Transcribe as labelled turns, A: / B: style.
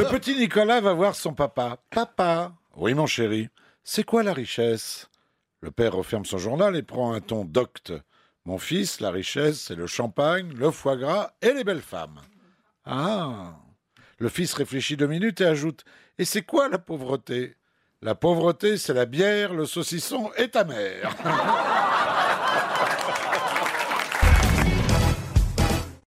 A: Le petit Nicolas va voir son papa. Papa. Oui, mon chéri. C'est quoi la richesse? Le père referme son journal et prend un ton docte. Mon fils, la richesse, c'est le champagne, le foie gras et les belles femmes. Ah Le fils réfléchit deux minutes et ajoute Et c'est quoi la pauvreté? La pauvreté, c'est la bière, le saucisson et ta mère.